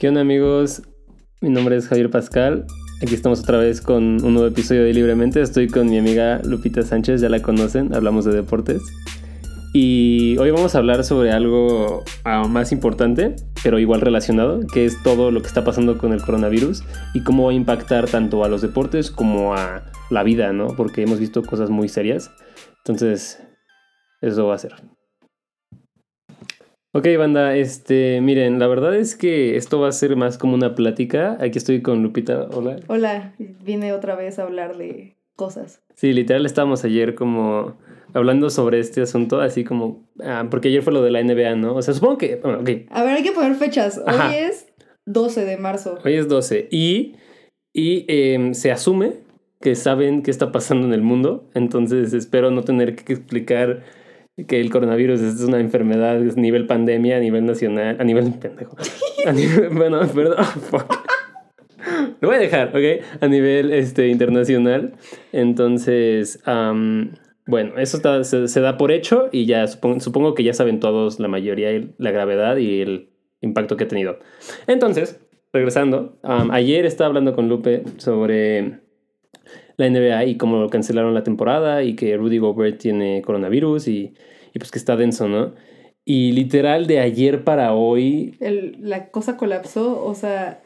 ¿Qué onda amigos? Mi nombre es Javier Pascal. Aquí estamos otra vez con un nuevo episodio de Libremente. Estoy con mi amiga Lupita Sánchez, ya la conocen, hablamos de deportes. Y hoy vamos a hablar sobre algo ah, más importante, pero igual relacionado, que es todo lo que está pasando con el coronavirus y cómo va a impactar tanto a los deportes como a la vida, ¿no? Porque hemos visto cosas muy serias. Entonces, eso va a ser. Ok, banda, este, miren, la verdad es que esto va a ser más como una plática. Aquí estoy con Lupita, hola. Hola, vine otra vez a hablar de cosas. Sí, literal estábamos ayer como hablando sobre este asunto, así como, ah, porque ayer fue lo de la NBA, ¿no? O sea, supongo que, bueno, ok. A ver, hay que poner fechas. Hoy es 12 de marzo. Hoy es 12 y, y em, se asume que saben qué está pasando en el mundo, entonces espero no tener que explicar que el coronavirus es una enfermedad a nivel pandemia, a nivel nacional, a nivel pendejo. Bueno, perdón. Lo voy a dejar, ¿ok? A nivel este, internacional. Entonces, bueno, eso se, da por hecho y ya supongo, que ya saben todos la mayoría la gravedad y el impacto que ha tenido. Entonces, regresando, ayer estaba hablando con Lupe sobre la NBA y cómo cancelaron la temporada y que Rudy Gobert tiene coronavirus y, y pues que está denso, ¿no? Y literal de ayer para hoy... El, la cosa colapsó, o sea,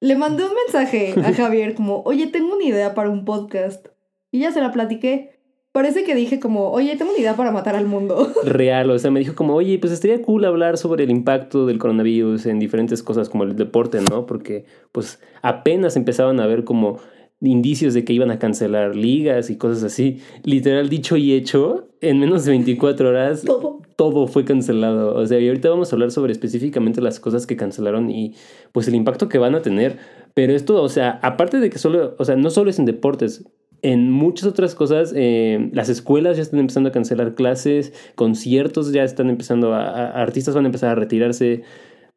le mandé un mensaje a Javier como, oye, tengo una idea para un podcast. Y ya se la platiqué. Parece que dije como, oye, tengo una idea para matar al mundo. Real, o sea, me dijo como, oye, pues estaría cool hablar sobre el impacto del coronavirus en diferentes cosas como el deporte, ¿no? Porque pues apenas empezaban a ver como indicios de que iban a cancelar ligas y cosas así. Literal, dicho y hecho, en menos de 24 horas todo, todo fue cancelado. O sea, y ahorita vamos a hablar sobre específicamente las cosas que cancelaron y pues el impacto que van a tener. Pero esto, o sea, aparte de que solo, o sea, no solo es en deportes, en muchas otras cosas, eh, las escuelas ya están empezando a cancelar clases, conciertos ya están empezando a artistas van a empezar a retirarse.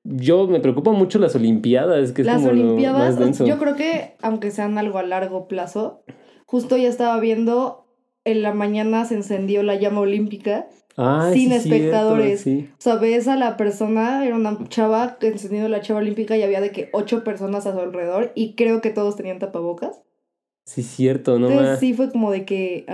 Yo me preocupa mucho las Olimpiadas, que es las como Olimpiadas, lo más denso. yo creo que aunque sean algo a largo plazo, justo ya estaba viendo en la mañana se encendió la llama olímpica Ay, sin sí, espectadores. cierto, sí. O sea, ves a la persona, era una chava encendiendo la chava olímpica y había de que ocho personas a su alrededor y creo que todos tenían tapabocas. Sí, cierto, no Entonces más. sí fue como de que...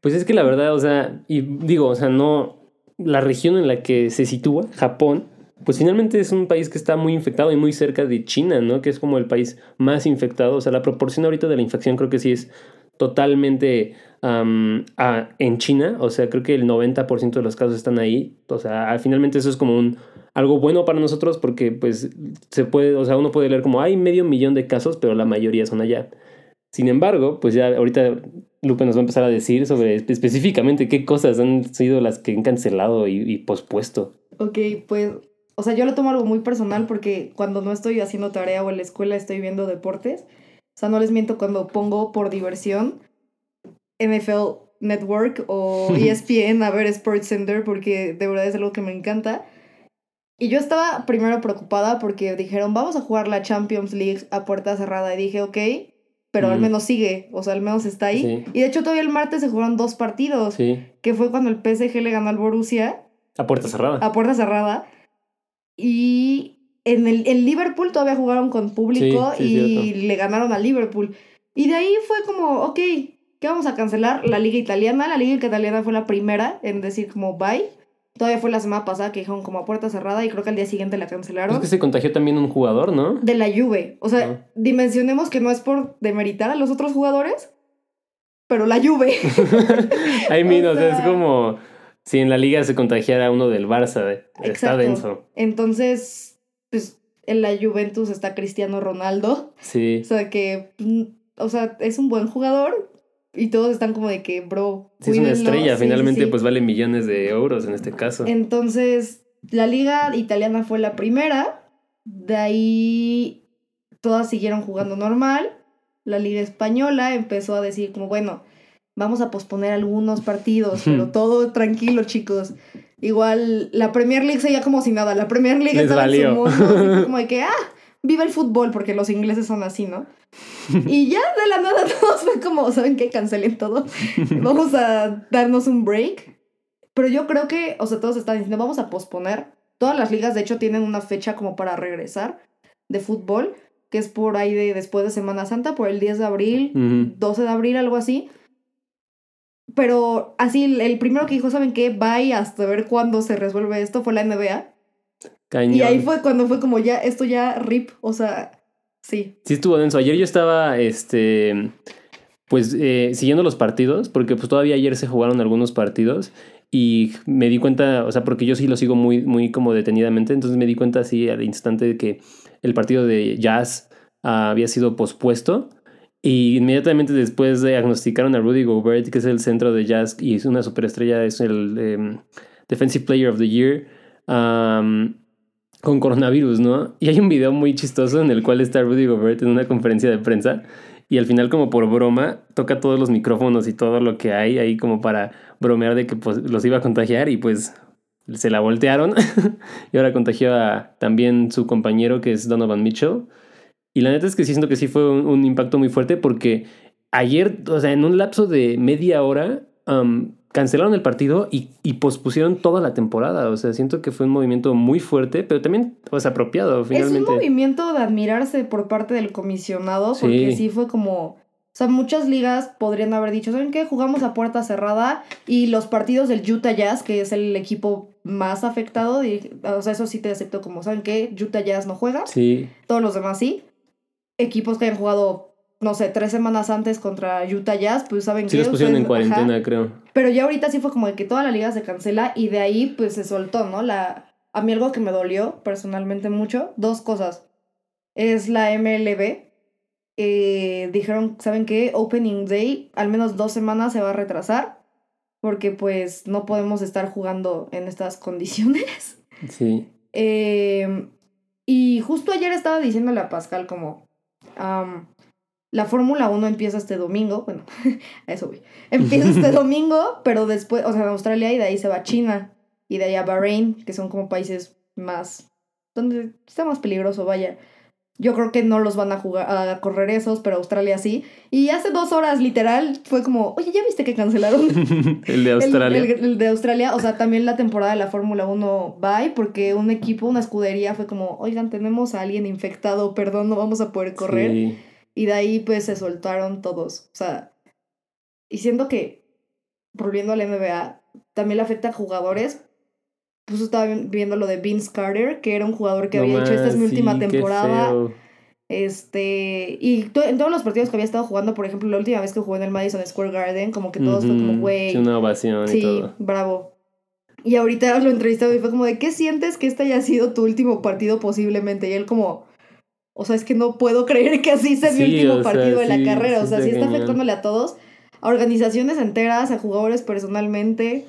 Pues es que la verdad, o sea, y digo, o sea, no. La región en la que se sitúa, Japón, pues finalmente es un país que está muy infectado y muy cerca de China, ¿no? Que es como el país más infectado. O sea, la proporción ahorita de la infección creo que sí es totalmente en China. O sea, creo que el 90% de los casos están ahí. O sea, al- finalmente eso es como un algo bueno para nosotros porque pues se puede, o sea, uno puede leer como hay medio millón de casos, pero la mayoría son allá. Sin embargo, pues ya ahorita Lupe nos va a empezar a decir sobre espe- específicamente qué cosas han sido las que han cancelado y, y pospuesto. Ok, pues, o sea, yo lo tomo algo muy personal porque cuando no estoy haciendo tarea o en la escuela estoy viendo deportes, o sea, no les miento cuando pongo por diversión NFL Network o ESPN a ver Sports Center porque de verdad es algo que me encanta. Y yo estaba primero preocupada porque dijeron, vamos a jugar la Champions League a puerta cerrada. Y dije, ok, pero al Mm. menos sigue, o sea, al menos está ahí. Sí. Y de hecho todavía el martes se jugaron dos partidos, Sí. que fue cuando el PSG le ganó al Borussia A puerta cerrada. a puerta cerrada. Y en el en Liverpool todavía jugaron con público Sí, sí, y cierto. le ganaron a Liverpool. Y de ahí fue como, ok, ¿qué vamos a cancelar? La liga italiana. La liga italiana fue la primera en decir como bye. Todavía fue la semana pasada que dijeron como a puerta cerrada y creo que al día siguiente la Es cancelaron. que se contagió también un jugador, ¿no? De la Juve. O sea, Ah. dimensionemos que no es por demeritar a los otros jugadores, pero la Juve. Ay, mira, O sea, es como si en la liga se contagiara uno del Barça. eh, Está denso. Entonces, pues en la Juventus está Cristiano Ronaldo. Sí. O sea que, mm, o sea, es un buen jugador y todos están como de que, bro, Si es una estrella, Sí, sí, finalmente sí. pues vale millones de euros en este caso. Entonces, la liga italiana fue la primera, de ahí todas siguieron jugando normal. La liga española empezó a decir como, bueno, vamos a posponer algunos partidos, pero todo tranquilo, chicos. Igual la Premier League seguía como si nada, la Premier League Les estaba en su mundo, así como de que, ah, viva el fútbol, porque los ingleses son así, ¿no? Y ya de la nada todos fue como, ¿saben qué? Cancelen todo. Vamos a darnos un break. Pero yo creo que, o sea, todos están diciendo, vamos a posponer. Todas las ligas, de hecho, tienen una fecha como para regresar. de fútbol, que es por ahí de después de Semana Santa, por el 10 de abril, Ujú. 12 de abril, algo así. Pero así, el- primero que dijo, ¿saben qué? Bye hasta ver cuándo se resuelve esto fue la NBA. Cañón. Y ahí fue cuando fue como ya, esto ya rip, o sea, sí. Sí estuvo denso. Ayer yo estaba, este, pues, eh, siguiendo los partidos, porque pues todavía ayer se jugaron algunos partidos y me di cuenta, o sea, porque yo sí lo sigo muy, muy como detenidamente, entonces me di cuenta así al instante de que el partido de Jazz ah, había sido pospuesto. Y inmediatamente después diagnosticaron a Rudy Gobert, que es el centro de Jazz y es una superestrella, es el em, Defensive Player of the Year, am, con coronavirus, ¿no? Y hay un video muy chistoso en el cual está Rudy Gobert en una conferencia de prensa y al final como por broma toca todos los micrófonos y todo lo que hay ahí como para bromear de que pues, los iba a contagiar y pues se la voltearon y ahora contagió a también su compañero que es Donovan Mitchell. Y la neta es que sí siento que sí fue un, un impacto muy fuerte porque ayer, o sea, en un lapso de media hora, um, cancelaron el partido y, y pospusieron toda la temporada. O sea, siento que fue un movimiento muy fuerte, pero también, pues, apropiado, Es un finalmente. movimiento de admirarse por parte del comisionado, porque Sí. sí fue como. O sea, muchas ligas podrían haber dicho, ¿saben qué? Jugamos a puerta cerrada y los partidos del Utah Jazz, que es el equipo más afectado, y- o sea, eso sí te acepto como, ¿saben qué? Utah Jazz no juega, Sí, todos los demás sí. Equipos que hayan jugado, no sé, tres semanas antes contra Utah Jazz, pues saben sí qué? los pusieron en ajá. cuarentena, creo. Pero ya ahorita sí fue como de que toda la liga se cancela y de ahí pues se soltó, ¿no? La, a mí algo que me dolió personalmente mucho, dos cosas. Es la MLB. eh, dijeron, ¿saben qué? Opening Day, al menos dos semanas se va a retrasar. Porque pues no podemos estar jugando en estas condiciones. Sí. Eh, y justo ayer estaba diciéndole a Pascal como, la Fórmula 1 empieza este domingo, bueno, a eso voy, empieza este domingo, pero después, o sea, en Australia y de ahí se va a China y de ahí a Bahrein, que son como países más, donde está más peligroso, vaya. Yo creo que no los van a jugar, a correr esos, pero Australia sí. Y hace dos horas, literal, fue como, oye, ¿ya viste que cancelaron el de el- Australia. El, el de Australia, o sea, también la temporada de la Fórmula 1 bye, porque un equipo, una escudería fue como, oigan, tenemos a alguien infectado, perdón, no vamos a poder correr. Sí. Y de ahí pues se soltaron todos. O sea, y siento que, volviendo a la NBA, también le afecta a jugadores. Pues estaba vi- viendo lo de Vince Carter, que era un jugador que No había dicho, esta es mi última temporada. Este, y to- en todos los partidos que había estado jugando, por ejemplo, la última vez que jugó en el Madison Square Garden, como que todos fue como, Ujú, güey, sí, una ovación y todo. bravo. Y ahorita lo entrevistado y fue como de, ¿qué sientes que este haya sido tu último partido posiblemente? Y él como, o sea, es que no puedo creer que así sea mi último sea, partido de la carrera. o sea, está sí está cañón. afectándole a todos, a organizaciones enteras, a jugadores personalmente,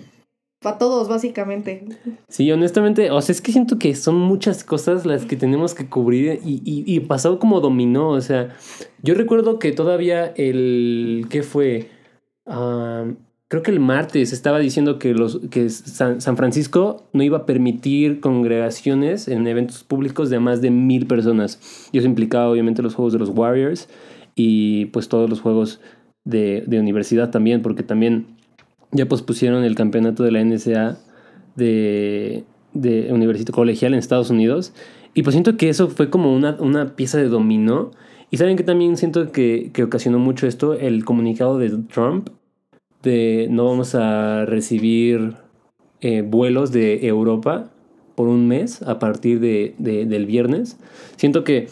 a todos básicamente. Sí, honestamente, o sea, es que siento que son muchas cosas las que tenemos que cubrir y, y, y pasó como dominó, o sea, yo recuerdo que todavía el, ¿qué fue? Ah, creo que el martes estaba diciendo que, los, que San, San Francisco no iba a permitir congregaciones en eventos públicos de más de mil personas. Y eso implicaba obviamente los juegos de los Warriors y pues todos los juegos de, de universidad también, porque también ya pospusieron el campeonato de la NSA de, de universidad colegial en Estados Unidos. Y pues siento que eso fue como una, una pieza de dominó. Y saben que también siento que, que ocasionó mucho esto, el comunicado de Trump de no vamos a recibir eh, vuelos de Europa por un mes a partir de, de- del viernes. Siento que,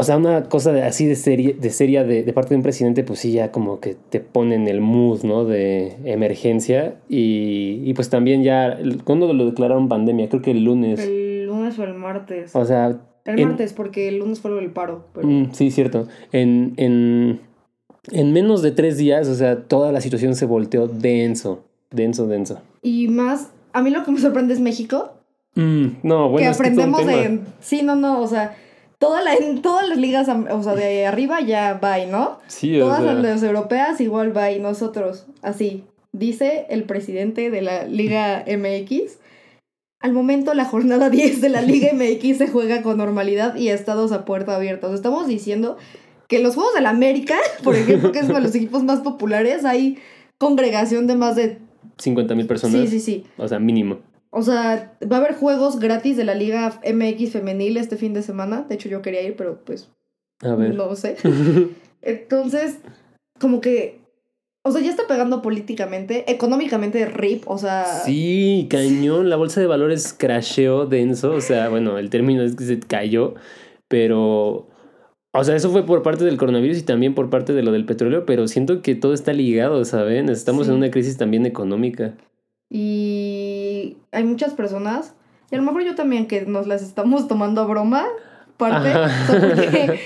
o sea, una cosa de- así de, serie, de seria de, de parte de un presidente, pues sí, ya como que te pone en el mood, ¿no? De emergencia. Y, y pues también ya, el- ¿cuándo lo declararon pandemia? Creo que el lunes. El lunes o el martes. O sea... El en- martes, porque el lunes fue del paro. Pero... Mm, sí, cierto. En, en, en menos de tres días, o sea, toda la situación se volteó denso, denso, denso. Y más, a mí lo que me sorprende es México. Mm, no, bueno, que es aprendemos de... Sí, no, no, o sea, toda la, en todas las ligas, o sea, de arriba ya va, ¿no? Sí, o Todas sea, las europeas igual va y nosotros, así, dice el presidente de la Liga MX. Al momento la jornada 10 de la Liga MX se juega con normalidad y estados a puerta abierta. O sea, estamos diciendo que los Juegos del América, por ejemplo, que es uno de los equipos más populares, hay congregación de más de... 50 mil personas. Sí, sí, sí. O sea, mínimo. O sea, va a haber juegos gratis de la Liga MX femenil este fin de semana. De hecho, yo quería ir, pero pues A ver. no sé. Entonces, como que, o sea, ya está pegando políticamente, económicamente RIP, o sea, Sí, cañón. La bolsa de valores crasheó denso. O sea, bueno, el término es que se cayó. Pero. O sea, eso fue por parte del coronavirus y también por parte de lo del petróleo. Pero siento que todo está ligado, ¿saben? Estamos Sí. en una crisis también económica. y hay muchas personas, y a lo mejor yo también, que nos las estamos tomando a broma, parte, Ajá. o sea, porque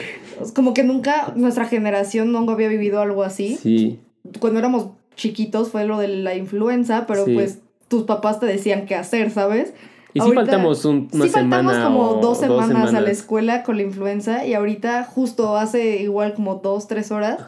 como que nunca nuestra generación nunca había vivido algo así. Sí. Cuando éramos chiquitos fue lo de la influenza, pero Sí. pues tus papás te decían qué hacer, ¿sabes? Y sí faltamos un- una sí faltamos semana. como dos semanas, a la escuela con la influenza y ahorita justo hace igual como dos, tres horas,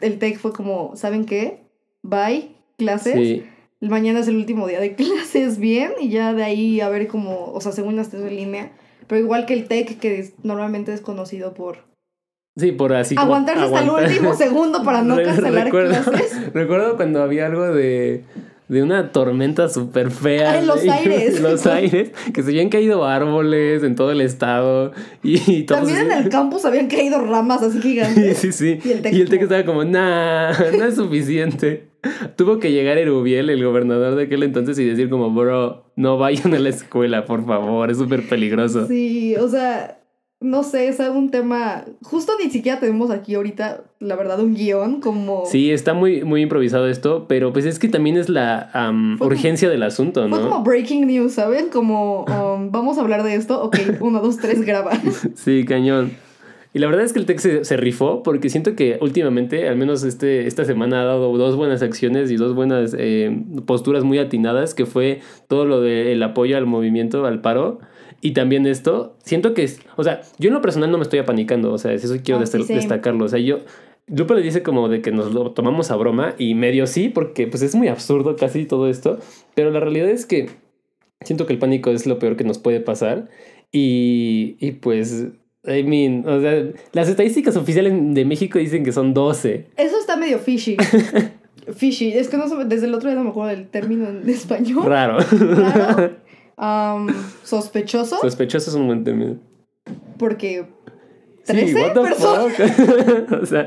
el TEC fue como, ¿saben qué? Bye, clases. Sí. Mañana es el último día de clases, bien, y ya de ahí a ver como, o sea, según las en línea, pero igual que el TEC, que es- normalmente es conocido por Sí, por así como aguantarse hasta el último segundo para no cancelar recuerdo, clases. Recuerdo cuando había algo de, de una tormenta súper fea. Ah, en los aires. en los aires. Que se habían caído árboles en todo el estado. Y, y También en el campus habían caído ramas así Sí, gigantes. sí, sí. Y el Tec Y el Tec estaba como, nah, no es suficiente. Tuvo que llegar Erubiel, el gobernador de aquel entonces, y decir como, bro, no vayan a la escuela, por favor, es súper peligroso. Sí, o sea, no sé, es un tema. Justo ni siquiera tenemos aquí ahorita, la verdad, un guion como. Sí, está muy, muy improvisado esto, pero pues es que también es la Fue como- urgencia del asunto, Fue ¿no? como breaking news, ¿saben? Como, um, vamos a hablar de esto. Ok, uno, dos, tres, graba. Sí, cañón. Y la verdad es que el Tec se, se rifó porque siento que últimamente, al menos este, esta semana, ha dado dos buenas acciones y dos buenas eh, posturas muy atinadas, que fue todo lo del apoyo al movimiento, al paro. Y también esto, siento que, es, o sea, yo en lo personal no me estoy apanicando, o sea, eso quiero Ah, sí, desta- same. destacarlo. O sea, yo, Lupe le dice como de que nos lo tomamos a broma y medio sí, porque pues es muy absurdo casi todo esto, pero la realidad es que siento que el pánico es lo peor que nos puede pasar y, y pues, I mean, o sea, las estadísticas oficiales de México dicen que son 12. Eso está medio fishy. fishy. Es que no desde el otro día no me acuerdo del término en español. Raro. Raro. Um, sospechoso. Sospechoso es un buen término. Porque. Sí, 13 what the personas. fuck? o sea,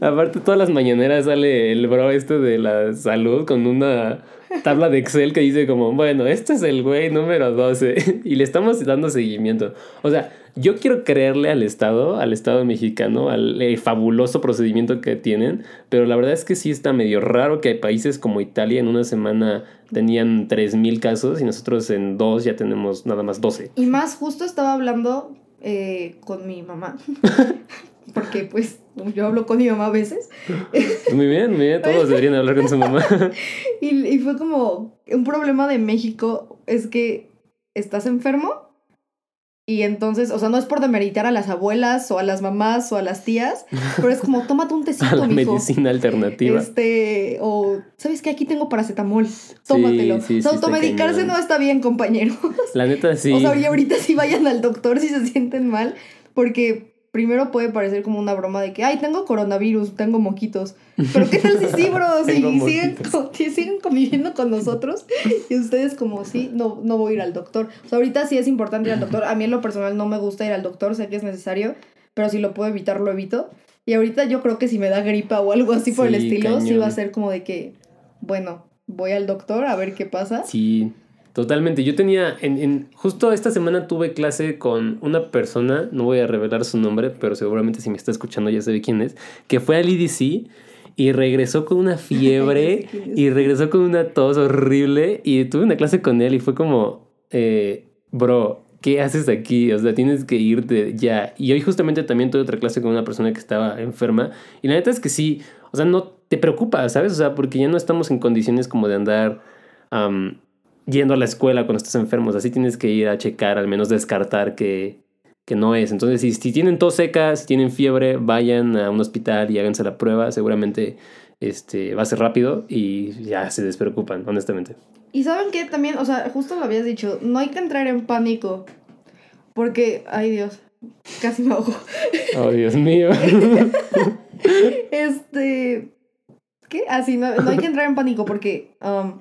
aparte todas las mañaneras sale el bro este de la salud con una tabla de Excel que dice como, bueno, este es el güey número 12 y le estamos dando seguimiento. O sea, yo quiero creerle al Estado, al Estado mexicano, al eh, fabuloso procedimiento que tienen, pero la verdad es que sí está medio raro que hay países como Italia en una semana tenían 3.000 casos y nosotros en dos ya tenemos nada más 12. Y más, justo estaba hablando eh, con mi mamá. Porque, pues, yo hablo con mi mamá a veces. Muy bien, muy bien, todos deberían hablar con su mamá. Y, y fue como un problema de México es que estás enfermo y entonces, o sea, no es por demeritar a las abuelas o a las mamás o a las tías, pero es como tómate un a tecito, la mijo. medicina alternativa. Este, o ¿sabes qué? Aquí tengo paracetamol. Tómatelo. sí, o sea, sí automedicarse no está bien, compañero. La neta sí. O sea, y ahorita sí vayan al doctor si se sienten mal, porque primero puede parecer como una broma de que, ay, tengo coronavirus, tengo moquitos. Pero ¿qué tal si sí, bro? Si siguen, si siguen conviviendo con nosotros y ustedes como, sí, no, no voy a ir al doctor. O sea, ahorita sí es importante ir al doctor. A mí en lo personal no me gusta ir al doctor, sé que es necesario, pero si lo puedo evitar, lo evito. Y ahorita yo creo que si me da gripa o algo así por el Sí, estilo, sí cañón. va a ser como de que, bueno, voy al doctor a ver qué pasa. Sí, totalmente. Yo tenía, en, en- justo esta semana tuve clase con una persona, no voy a revelar su nombre, pero seguramente si me está escuchando ya sabe quién es, que fue al IDC y regresó con una fiebre y regresó con una tos horrible y tuve una clase con él y fue como, eh, bro, ¿qué haces aquí? O sea, tienes que irte ya. Y hoy justamente también tuve otra clase con una persona que estaba enferma y la neta es que sí, o sea, no te preocupa, ¿sabes? O sea, porque ya no estamos en condiciones como de andar... yendo a la escuela cuando estás enfermo. O sea, sí tienes que ir a checar, al menos descartar que, que no es. Entonces, si, si tienen tos seca, si tienen fiebre, vayan a un hospital y háganse la prueba. Seguramente este, va a ser rápido y ya se despreocupan, honestamente. Y saben qué también, o sea, justo lo habías dicho, no hay que entrar en pánico. Porque, ay Dios, casi me ahogo. Oh, Dios mío. Este. ¿Qué? Así, no, no hay que entrar en pánico porque um,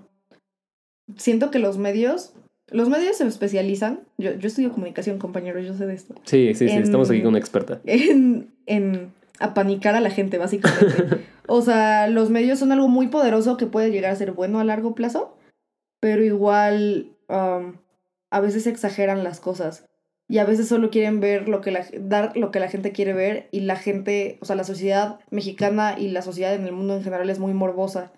siento que los medios los medios se especializan. Yo, yo estudio comunicación, compañero, yo sé de esto. Sí, sí, sí, En- estamos aquí con una experta. En, en apanicar a la gente, básicamente. o sea, los medios son algo muy poderoso que puede llegar a ser bueno a largo plazo, pero igual um, a veces exageran las cosas. Y a veces solo quieren ver lo que la, dar lo que la gente quiere ver y la gente, o sea, la sociedad mexicana y la sociedad en el mundo en general es muy morbosa.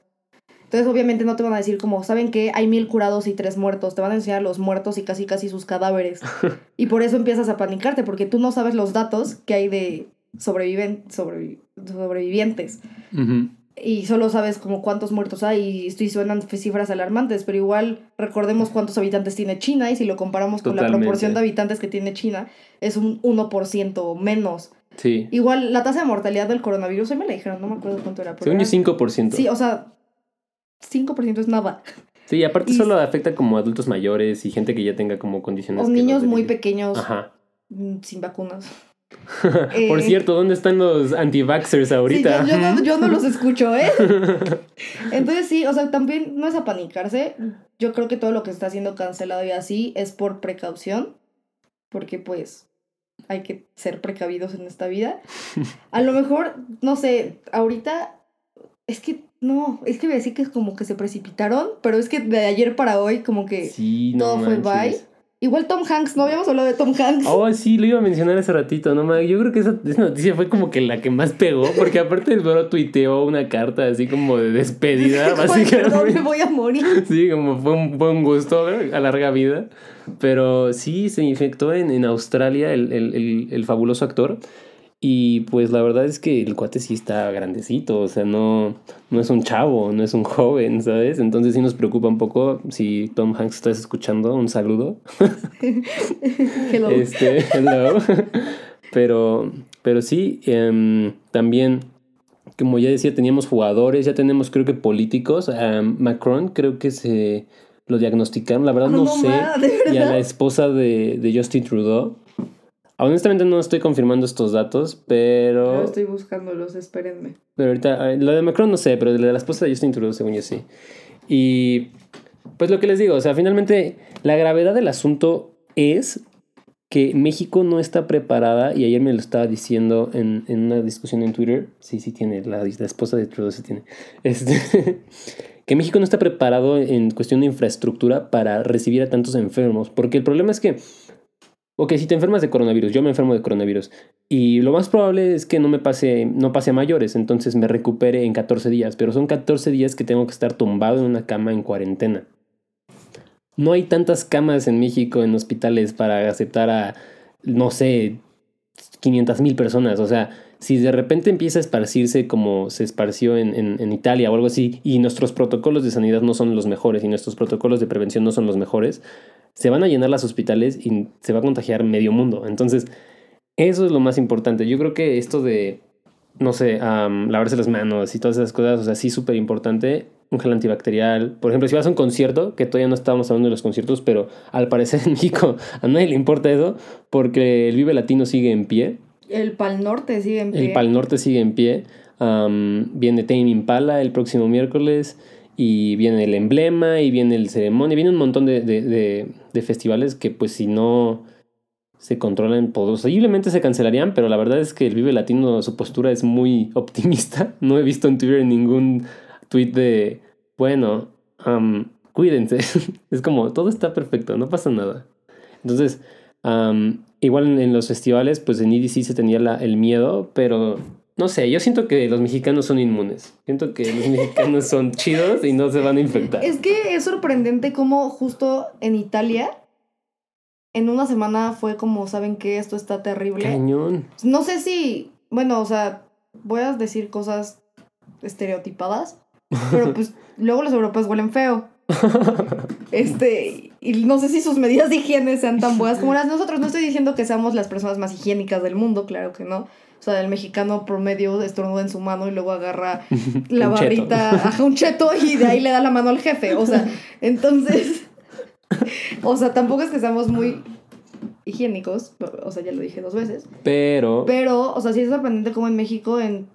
Entonces, obviamente no te van a decir como, ¿saben qué? Hay mil curados y tres muertos. Te van a enseñar los muertos y casi casi sus cadáveres. y por eso empiezas a panicarte, porque tú no sabes los datos que hay de sobreviven, sobrevi- sobrevivientes. Y solo sabes como cuántos muertos hay y suenan cifras alarmantes, pero igual recordemos cuántos habitantes tiene China y si lo comparamos con la proporción de habitantes que tiene China, es un 1% menos. Sí. Igual la tasa de mortalidad del coronavirus, hoy me la dijeron, no me acuerdo cuánto era. Según yo, era- 5%. Sí, o sea, 5% es nada. Sí, aparte y- solo afecta como adultos mayores y gente que ya tenga como condiciones. O niños muy pequeños Ajá. mm, sin vacunas. Por Eh, cierto, ¿dónde están los anti-vaxxers ahorita? Sí, yo, yo no, yo no los escucho, ¿eh? Entonces sí, o sea, también no es apanicarse. Yo creo que todo lo que está siendo cancelado y así es por precaución, porque pues hay que ser precavidos en esta vida. A lo mejor, no sé, ahorita es que no, es que voy a decir que es como que se precipitaron, pero es que de ayer para hoy como que Sí, no todo fue manches. bye. Igual Tom Hanks, no habíamos hablado de Tom Hanks. Oh, sí, lo iba a mencionar hace ratito, no mames. Yo creo que esa, esa noticia fue como que la que más pegó, porque aparte el bro tuiteó una carta así como de despedida, Ay, perdón, me básicamente. voy a morir. Sí, como fue un, fue un gusto a larga vida. Pero sí, se infectó en, en Australia el, el, el, el fabuloso actor. Y pues la verdad es que el cuate sí está grandecito, o sea, no, no es un chavo, no es un joven, ¿sabes? Entonces sí nos preocupa un poco. Si Tom Hanks estás escuchando, un saludo. Hello. Este, hello. pero, pero sí, em, también, como ya decía, teníamos jugadores, ya tenemos creo que políticos. Macron creo que se lo diagnosticaron, la verdad Ah, no, no sé. ma, ¿de Y a la esposa de, de Justin Trudeau. Honestamente no estoy confirmando estos datos, Yo pero... estoy buscándolos, espérenme. Pero ahorita, lo de Macron no sé, pero de la esposa de Justin Trudeau, según yo sí. Y pues lo que les digo, o sea, finalmente la gravedad del asunto es que México no está preparada, y ayer me lo estaba diciendo en, en una discusión en Twitter, sí, sí tiene, la, la esposa de Trudeau sí tiene, este, que México no está preparado en cuestión de infraestructura para recibir a tantos enfermos, porque el problema es que, ok, si te enfermas de coronavirus, yo me enfermo de coronavirus, y lo más probable es que no me pase, no pase a mayores, entonces me recupere en 14 días, pero son 14 días que tengo que estar tumbado en una cama en cuarentena. No hay tantas camas en México en hospitales para aceptar a, no sé, 500 mil personas. O sea, si de repente empieza a esparcirse como se esparció en, en, en Italia o algo así, y nuestros protocolos de sanidad no son los mejores y nuestros protocolos de prevención no son los mejores, se van a llenar los hospitales y se va a contagiar medio mundo. Entonces, eso es lo más importante. Yo creo que esto de, no sé, am, lavarse las manos y todas esas cosas, o sea, sí súper importante. Un gel antibacterial. Por ejemplo, si vas a un concierto, que todavía no estábamos hablando de los conciertos, pero al parecer en México a nadie le importa eso, porque el Vive Latino sigue en pie. El Pal Norte sigue en pie. El Pal Norte sigue en pie. Viene Tame Impala el próximo miércoles. Y viene el emblema y viene el ceremonia. Viene un montón de, de, festivales que pues si no se controlan posiblemente se cancelarían. Pero la verdad es que el Vive Latino, su postura es muy optimista. No he visto en Twitter ningún tweet de, bueno, am, cuídense. es como, todo está perfecto, no pasa nada. Entonces, am, igual en, los festivales, pues en EDC se tenía el miedo, pero no sé, yo siento que los mexicanos son inmunes. Siento que los mexicanos son chidos y no se van a infectar. Es que es sorprendente cómo justo en Italia, en una semana fue como, ¿saben qué? Esto está terrible. Cañón. No sé si, bueno, o sea, voy a decir cosas estereotipadas, pero pues luego los europeos huelen feo. Este, y no sé si sus medidas de higiene sean tan buenas como las nosotros. No estoy diciendo que seamos las personas más higiénicas del mundo, claro que no. O sea, el mexicano promedio estornuda en su mano y luego agarra la barrita, ajá, un cheto y de ahí le da la mano al jefe. O sea, entonces, o sea, tampoco es que seamos muy higiénicos, o sea, ya lo dije dos veces. Pero, Pero, o sea, sí es sorprendente como en México en...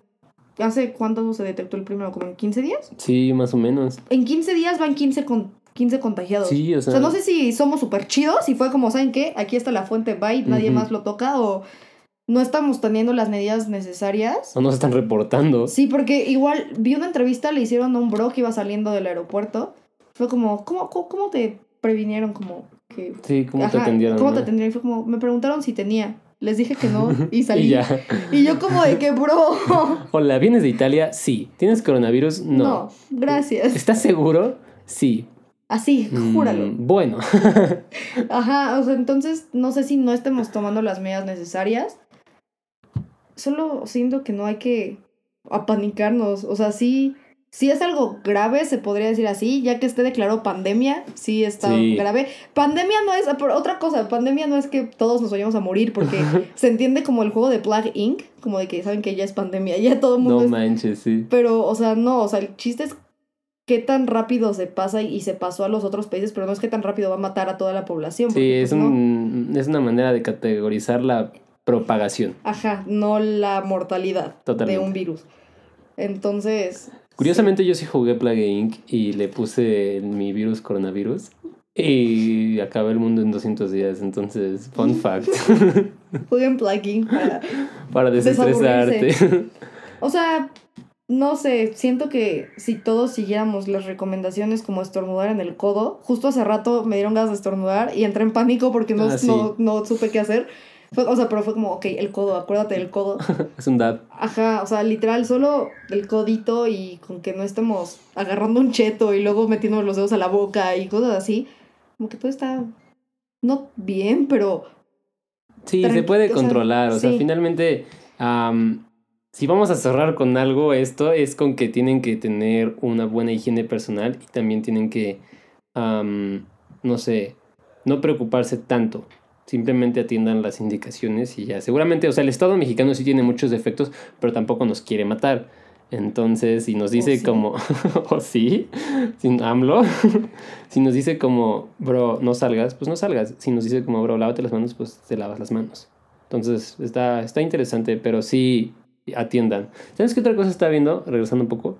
¿Hace cuánto se detectó el primero? ¿Como en 15 días? sí, más o menos. En 15 días van 15 con 15 contagiados. Sí, o O sea, sea, no sé si somos súper chidos, si fue como, ¿saben qué? Aquí está la fuente, bye, nadie más lo toca, o no estamos teniendo las medidas necesarias. o no se están reportando. Sí, porque igual vi una entrevista, le hicieron a un bro que iba saliendo del aeropuerto. Fue como, ¿cómo, cómo, cómo te previnieron? Como que... Sí, ¿cómo te atendieron? ¿Cómo no? te atendieron? Y fue como, me preguntaron si tenía. Les dije que no y salí. Y ya. Y yo como de que, bro, Hola, ¿vienes de Italia? Sí. ¿Tienes coronavirus? No. no, gracias. ¿Estás seguro? Sí. Así, júralo. Mm, bueno. Ajá, o sea, entonces no sé si no estemos tomando las medidas necesarias. Solo siento que no hay que apanicarnos. O sea, sí, sí es algo grave, se podría decir así, ya que esté declarado pandemia, sí está Sí. grave. Pandemia no es, por otra cosa, pandemia no es que todos nos vayamos a morir, porque se entiende como el juego de Plague Inc., como de que saben que ya es pandemia, ya todo el mundo no es manches, sí. pero, o sea, no, o sea, el chiste es qué tan rápido se pasa y, se pasó a los otros países, pero no es que tan rápido va a matar a toda la población. Sí, es, pues, no. es una manera de categorizar la propagación. Ajá, no la mortalidad Totalmente. de un virus. Entonces, Curiosamente yo sí jugué Plague Inc. y le puse mi virus coronavirus y acabé el mundo en 200 días. Entonces, fun fact, jueguen plugin para... para desestresarte. O sea, no sé, siento que si todos siguiéramos las recomendaciones como estornudar en el codo, justo hace rato me dieron ganas de estornudar y entré en pánico porque no, Ah, sí. no, no supe qué hacer. Fue- o sea, pero fue como, ok, el codo, acuérdate del codo. es un dab. Ajá, o sea, literal, solo el codito y con que no estemos agarrando un cheto y luego metiendo los dedos a la boca y cosas así. Como que todo está, no bien, pero Sí, se puede o sea, controlar. O sea, sí. finalmente, si vamos a cerrar con algo, esto es con que tienen que tener una buena higiene personal y también tienen que, no sé, no preocuparse tanto. Simplemente atiendan las indicaciones y ya. Seguramente, o sea, el Estado mexicano sí tiene muchos defectos, pero tampoco nos quiere matar. Entonces, si nos dice sí? como, o sí, sin AMLO, si nos dice como, bro, no salgas, pues no salgas. Si nos dice como, bro, lávate las manos, pues te lavas las manos. Entonces, está, está interesante, pero sí atiendan. ¿Sabes qué otra cosa está viendo? Regresando un poco.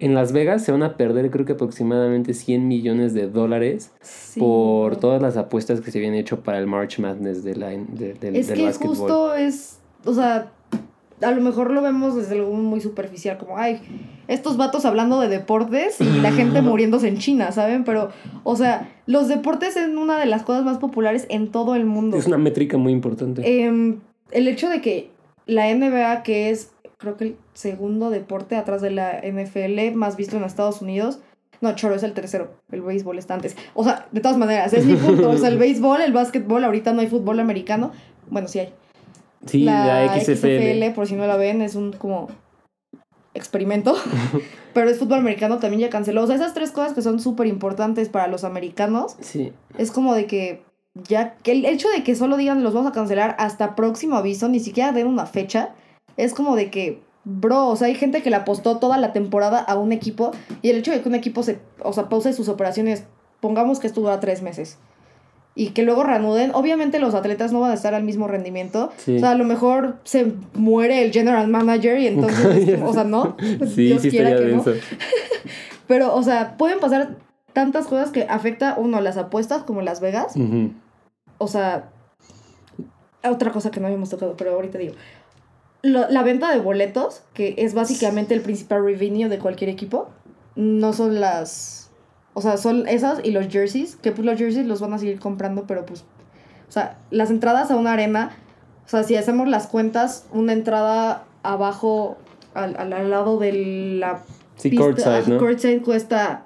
En Las Vegas se van a perder, creo que aproximadamente 100 millones de dólares sí. por todas las apuestas que se habían hecho para el March Madness de la, de- del- Es del que básquetbol. justo es, o sea, a lo mejor lo vemos desde algo muy superficial, como, ay, estos vatos hablando de deportes y la gente muriéndose en China, ¿saben? Pero, o sea, los deportes son una de las cosas más populares en todo el mundo. Es una métrica muy importante. Em, el hecho de que la NBA, que es creo que el segundo deporte atrás de la NFL más visto en Estados Unidos, no, choro, es el tercero. El béisbol está antes. O sea, de todas maneras, es mi punto. O sea, el béisbol, el básquetbol, ahorita no hay fútbol americano. Bueno, sí hay. sí, la, XFL. por si no la ven, es un como experimento. Pero es fútbol americano, también ya canceló. O sea, esas tres cosas que son súper importantes para los americanos, Sí. es como de que ya que el hecho de que solo digan los vamos a cancelar hasta próximo aviso, ni siquiera den una fecha, es como de que, bro, o sea, hay gente que le apostó toda la temporada a un equipo y el hecho de que un equipo se, o sea, pause sus operaciones, pongamos que esto dura tres meses. Y que luego reanuden. Obviamente los atletas no van a estar al mismo rendimiento. Sí. O sea, a lo mejor se muere el general manager y entonces, o sea, no. Sí, Dios sí quiera que no. Pero, o sea, pueden pasar tantas cosas que afecta, uno, las apuestas como Las Vegas. O sea, otra cosa que no habíamos tocado, pero ahorita digo. Lo- la venta de boletos, que es básicamente el principal revenue de cualquier equipo, no son las... O sea, son esas y los jerseys, que pues los jerseys los van a seguir comprando, pero pues... O sea, las entradas a una arena, o sea, si hacemos las cuentas, una entrada abajo, al, al, al lado de la Sí, pista- courtside, ¿no? courtside cuesta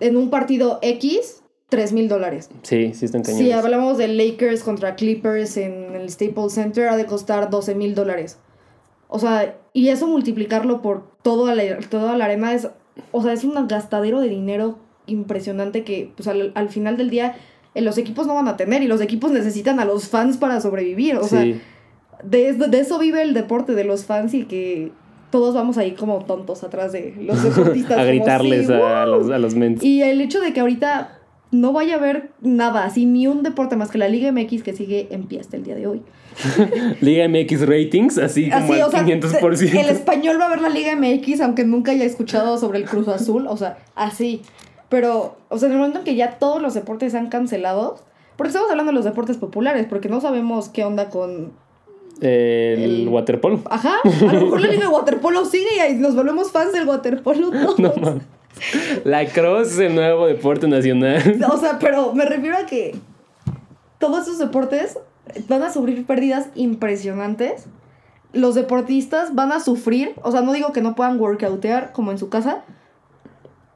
en un partido X, 3 mil dólares. Sí, sí están cañones. Si hablamos de Lakers contra Clippers en el Staples Center, ha de costar 12 mil dólares. O sea, y eso multiplicarlo por toda la, toda la arena es, o sea, es un gastadero de dinero impresionante que, pues al, al final del día, eh, los equipos no van a tener y los equipos necesitan a los fans para sobrevivir. O sea, sí. de, de eso vive el deporte de los fans y que todos vamos ahí como tontos atrás de los deportistas. a como, gritarles "Sí, a, ¡wow!". los, a los mens. Y el hecho de que ahorita no vaya a haber nada, así ni un deporte más que la Liga MX que sigue en pie hasta el día de hoy. Liga MX ratings, así como Así, al o sea, 500%. el español va a ver la Liga MX aunque nunca haya escuchado sobre el Cruz Azul, o sea, así. Pero, o sea, en el momento en que ya todos los deportes han cancelado, porque estamos hablando de los deportes populares, porque no sabemos qué onda con... El, El- waterpolo. Ajá, a lo mejor la liga de waterpolo sigue y nos volvemos fans del waterpolo todos. No. La cross es el nuevo deporte nacional. O sea, pero me refiero a que todos esos deportes van a sufrir pérdidas impresionantes. Los deportistas van a sufrir, o sea, no digo que no puedan workoutear como en su casa.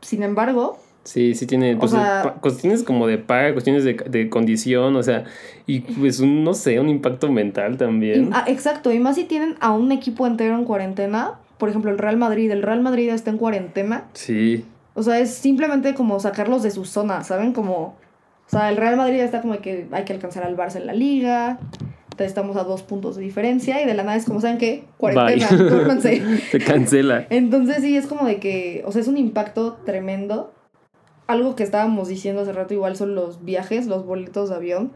Sin embargo, Sí, sí tiene pues, sea- cuestiones como de paga, cuestiones de, de condición, o sea, y pues un, no sé, un impacto mental y- también. ah, exacto, y más si tienen a un equipo entero en cuarentena. Por ejemplo, el Real Madrid, el Real Madrid está en cuarentena. Sí, O sea, es simplemente como sacarlos de su zona, ¿saben? Como, o sea, el Real Madrid está como que hay que alcanzar al Barça en la liga. Entonces estamos a dos puntos de diferencia y de la nada es como, ¿saben qué? Cuarentena, duérmanse. se cancela. Entonces sí, es como de que, o sea, es un impacto tremendo. Algo que estábamos diciendo hace rato igual son los viajes, los boletos de avión.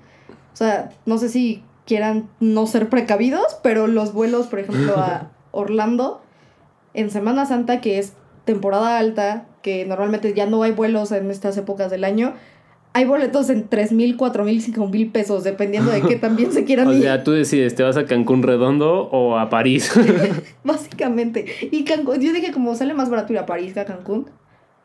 O sea, no sé si quieran no ser precavidos, pero los vuelos, por ejemplo, a Orlando en Semana Santa, que es temporada alta, que normalmente ya no hay vuelos en estas épocas del año, hay boletos en 3 mil, 4 mil, 5 mil pesos, dependiendo de qué también se quieran O ir. sea, tú decides, ¿te vas a Cancún Redondo o a París? Básicamente. Y Cancún, yo dije como sale más barato ir a París que a Cancún.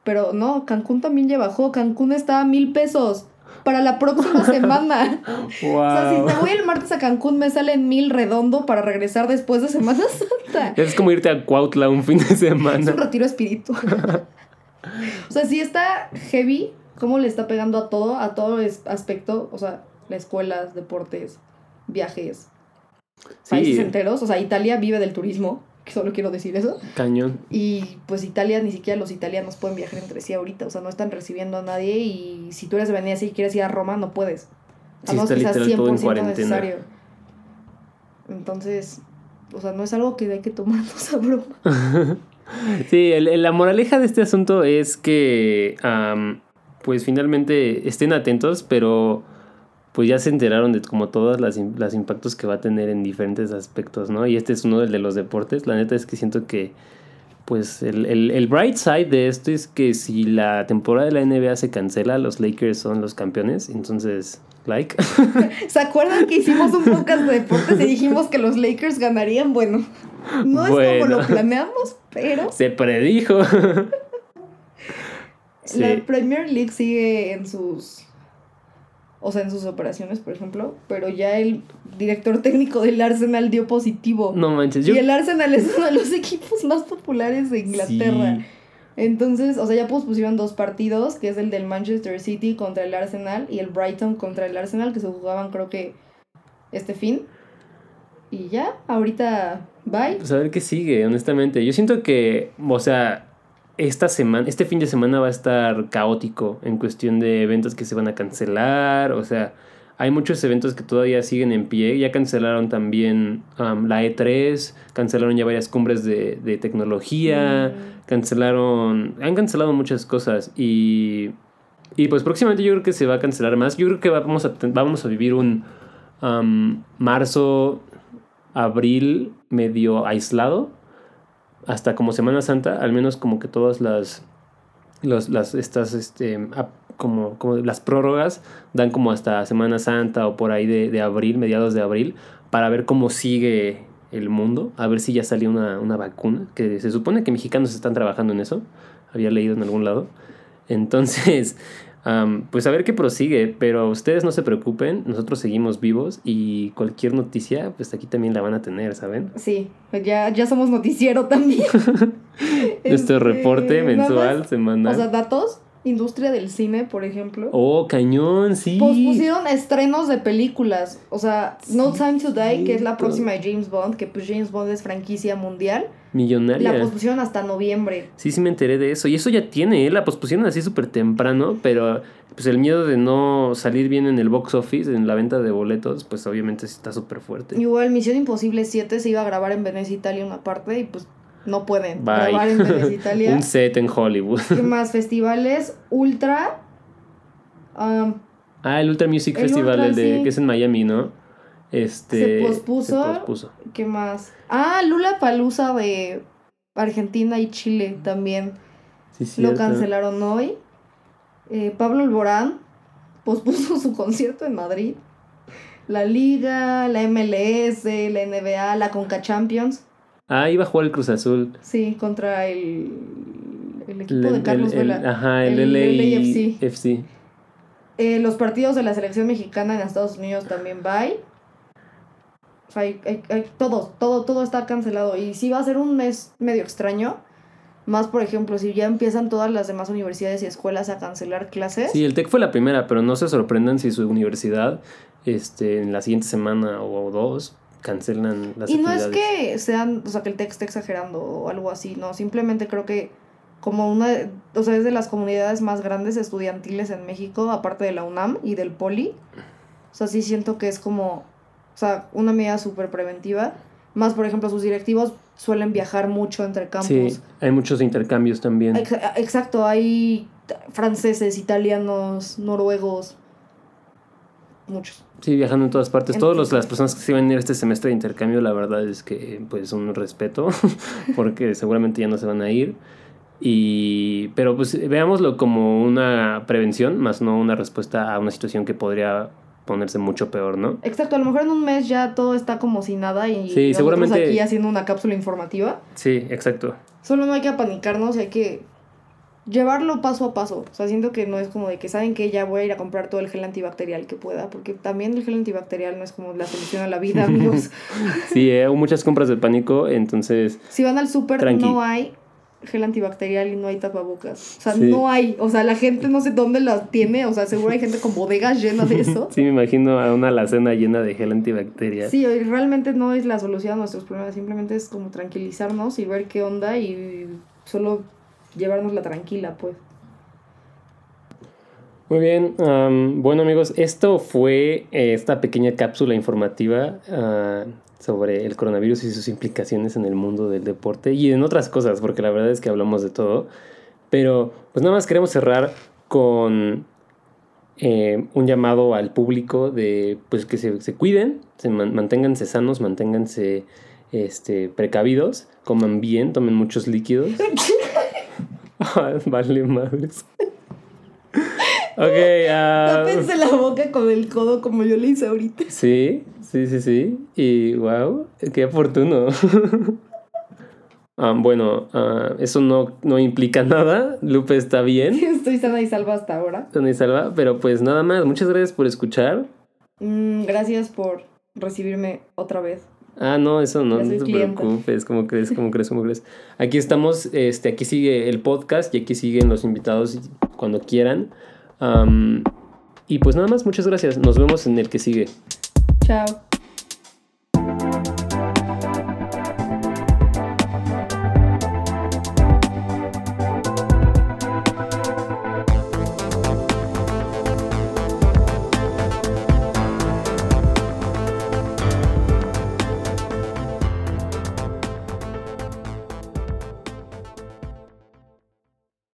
Pero no, Cancún también ya bajó. Cancún está a mil pesos para la próxima semana. wow. O sea, si me voy el martes a Cancún me sale en mil redondo para regresar después de Semana Santa. Es como irte a Cuautla un fin de Es semana. un retiro espiritual. o sea, sí está heavy cómo le está pegando a todo, a todo es- aspecto. O sea, las escuelas, deportes, viajes, países enteros. O sea, Italia vive del turismo. Que solo quiero decir eso. cañón. Y pues Italia, ni siquiera los italianos pueden viajar entre sí ahorita, o sea, no están recibiendo a nadie y si tú eres de Venecia y quieres ir a Roma, no puedes. A Sí, menos está que sea literal todo en 100% cuarentena. necesario. Entonces, o sea, no es algo que hay que tomarnos a broma. Sí, el- la moraleja de este asunto es que, pues finalmente estén atentos, pero pues ya se enteraron de como todas las, las impactos que va a tener en diferentes aspectos, ¿no? Y este es uno del de los deportes. La neta es que siento que, pues el, el, el bright side de esto es que si la temporada de la NBA se cancela, los Lakers son los campeones. Entonces, like. ¿Se acuerdan que hicimos un podcast de deportes y dijimos que los Lakers ganarían? Bueno, no es Bueno. como lo planeamos, pero se predijo. Sí. la Premier League sigue en sus o sea, en sus operaciones, por ejemplo, pero ya el director técnico del Arsenal dio positivo. No manches, yo Y el Arsenal es uno de los equipos más populares de Inglaterra. Sí. Entonces, o sea, ya pospusieron dos partidos, que es el del Manchester City contra el Arsenal y el Brighton contra el Arsenal, que se jugaban creo que este fin. Y ya, ahorita, bye. Pues a ver qué sigue, honestamente. Yo siento que, o sea, esta semana, este fin de semana va a estar caótico en cuestión de eventos que se van a cancelar. O sea, hay muchos eventos que todavía siguen en pie. Ya cancelaron también um, la E3, cancelaron ya varias cumbres de, de tecnología, Mm. cancelaron, han cancelado muchas cosas y, y pues próximamente yo creo que se va a cancelar más. Yo creo que vamos a, vamos a vivir un um, marzo, abril medio aislado hasta como Semana Santa, al menos como que todas las, los, las estas, este, como, como las prórrogas dan como hasta Semana Santa o por ahí de, de abril, mediados de abril, para ver cómo sigue el mundo, a ver si ya salió una, una vacuna, que se supone que mexicanos están trabajando en eso, había leído en algún lado. Entonces, am, pues a ver qué prosigue, pero ustedes no se preocupen, nosotros seguimos vivos y cualquier noticia, pues aquí también la van a tener, ¿saben? Sí, ya, ya somos noticiero también. Este, reporte mensual, semanal. O sea, datos, industria del cine, por ejemplo. oh, cañón, sí. Pospusieron estrenos de películas. O sea, No Time to Die, que es la próxima de James Bond, que pues James Bond es franquicia mundial. Millonaria. La pospusieron hasta noviembre. Sí, sí me enteré de eso. Y eso ya tiene, ¿eh? La pospusieron así súper temprano, pero pues el miedo de no salir bien en el box office, en la venta de boletos, pues obviamente sí está súper fuerte. Igual Misión Imposible 7 se iba a grabar en Venecia, Italia una parte y pues no pueden Bye. grabar en Venecia, Italia. Un set en Hollywood. ¿Qué más? Festivales Ultra. um, ah, el Ultra Music El Festival, Ultra, el de, sí. que es en Miami, ¿no? Este, Se pospuso. Se pospuso. ¿Qué más? Ah, Lula Palusa de Argentina y Chile también. Sí, Lo cancelaron hoy. Eh, Pablo Alborán pospuso su concierto en Madrid. La Liga, la MLS, la NBA, la Conca Champions. Ah, iba a jugar el Cruz Azul. Sí, contra el, el equipo El- de Carlos el- el- Vela. Ajá, el, LAFC. LAFC. Eh, los partidos de la selección mexicana en Estados Unidos también bye. O sea, hay, hay- hay- todo, todo, todo está cancelado. Y sí va a ser un mes medio extraño. Más, por ejemplo, si ya empiezan todas las demás universidades y escuelas a cancelar clases. Sí, el TEC fue la primera, pero no se sorprendan si su universidad este, en la siguiente semana o dos cancelan las y no actividades. es que sean, o sea, que el TEC esté exagerando o algo así, no. Simplemente creo que como una, o sea, es de las comunidades más grandes estudiantiles en México, aparte de la UNAM y del Poli. O sea, sí siento que es como, o sea, una medida súper preventiva. Más, por ejemplo, sus directivos suelen viajar mucho entre campus. Sí, hay muchos intercambios también. Ex- Exacto, hay franceses, italianos, noruegos, muchos. Sí, viajando en todas partes. Todas las personas que se van a ir este semestre de intercambio, la verdad es que pues un respeto, porque seguramente ya no se van a ir. Y, pero pues veámoslo como una prevención, más no una respuesta a una situación que podría ponerse mucho peor, ¿no? Exacto, a lo mejor en un mes ya todo está como sin nada y Sí, seguramente- aquí haciendo una cápsula informativa. Sí, exacto. Solo no hay que apanicarnos, hay que llevarlo paso a paso. O sea, siento que no es como de que saben que ya voy a ir a comprar todo el gel antibacterial que pueda, porque también el gel antibacterial no es como la solución a la vida, amigos. Sí, eh, hubo muchas compras de pánico, entonces si van al súper no hay gel antibacterial y no hay tapabocas. O sea, Sí. no hay. O sea, la gente no sé dónde las tiene. O sea, seguro hay gente con bodegas llenas de eso. sí me imagino a una alacena llena de gel antibacterial. Sí, y realmente no es la solución a nuestros problemas, simplemente es como tranquilizarnos y ver qué onda y solo llevárnosla tranquila, pues. Muy bien, bueno amigos, esto fue eh, esta pequeña cápsula informativa ah, sobre el coronavirus y sus implicaciones en el mundo del deporte y en otras cosas, porque la verdad es que hablamos de todo. Pero pues nada más queremos cerrar con eh, un llamado al público de pues que se, se cuiden, se man- manténganse sanos, manténganse este, precavidos, coman bien, tomen muchos líquidos. Vale madres. Ok, ah, Tápense la boca con el codo como yo le hice ahorita. sí, sí, sí, sí. Y wow, qué oportuno. Ah, bueno, ah, eso no, no implica nada. Lupe está bien, Estoy sana y salva hasta ahora. sana y salva, pero pues nada más. Muchas gracias por escuchar. Mm, gracias por recibirme otra vez. Ah, no, eso no, no te preocupes, ¿cómo crees? ¿Cómo crees? ¿Cómo crees? Aquí estamos, este, aquí sigue el podcast y aquí siguen los invitados cuando quieran. Y pues nada más, muchas gracias. Nos vemos en el que sigue. Chao.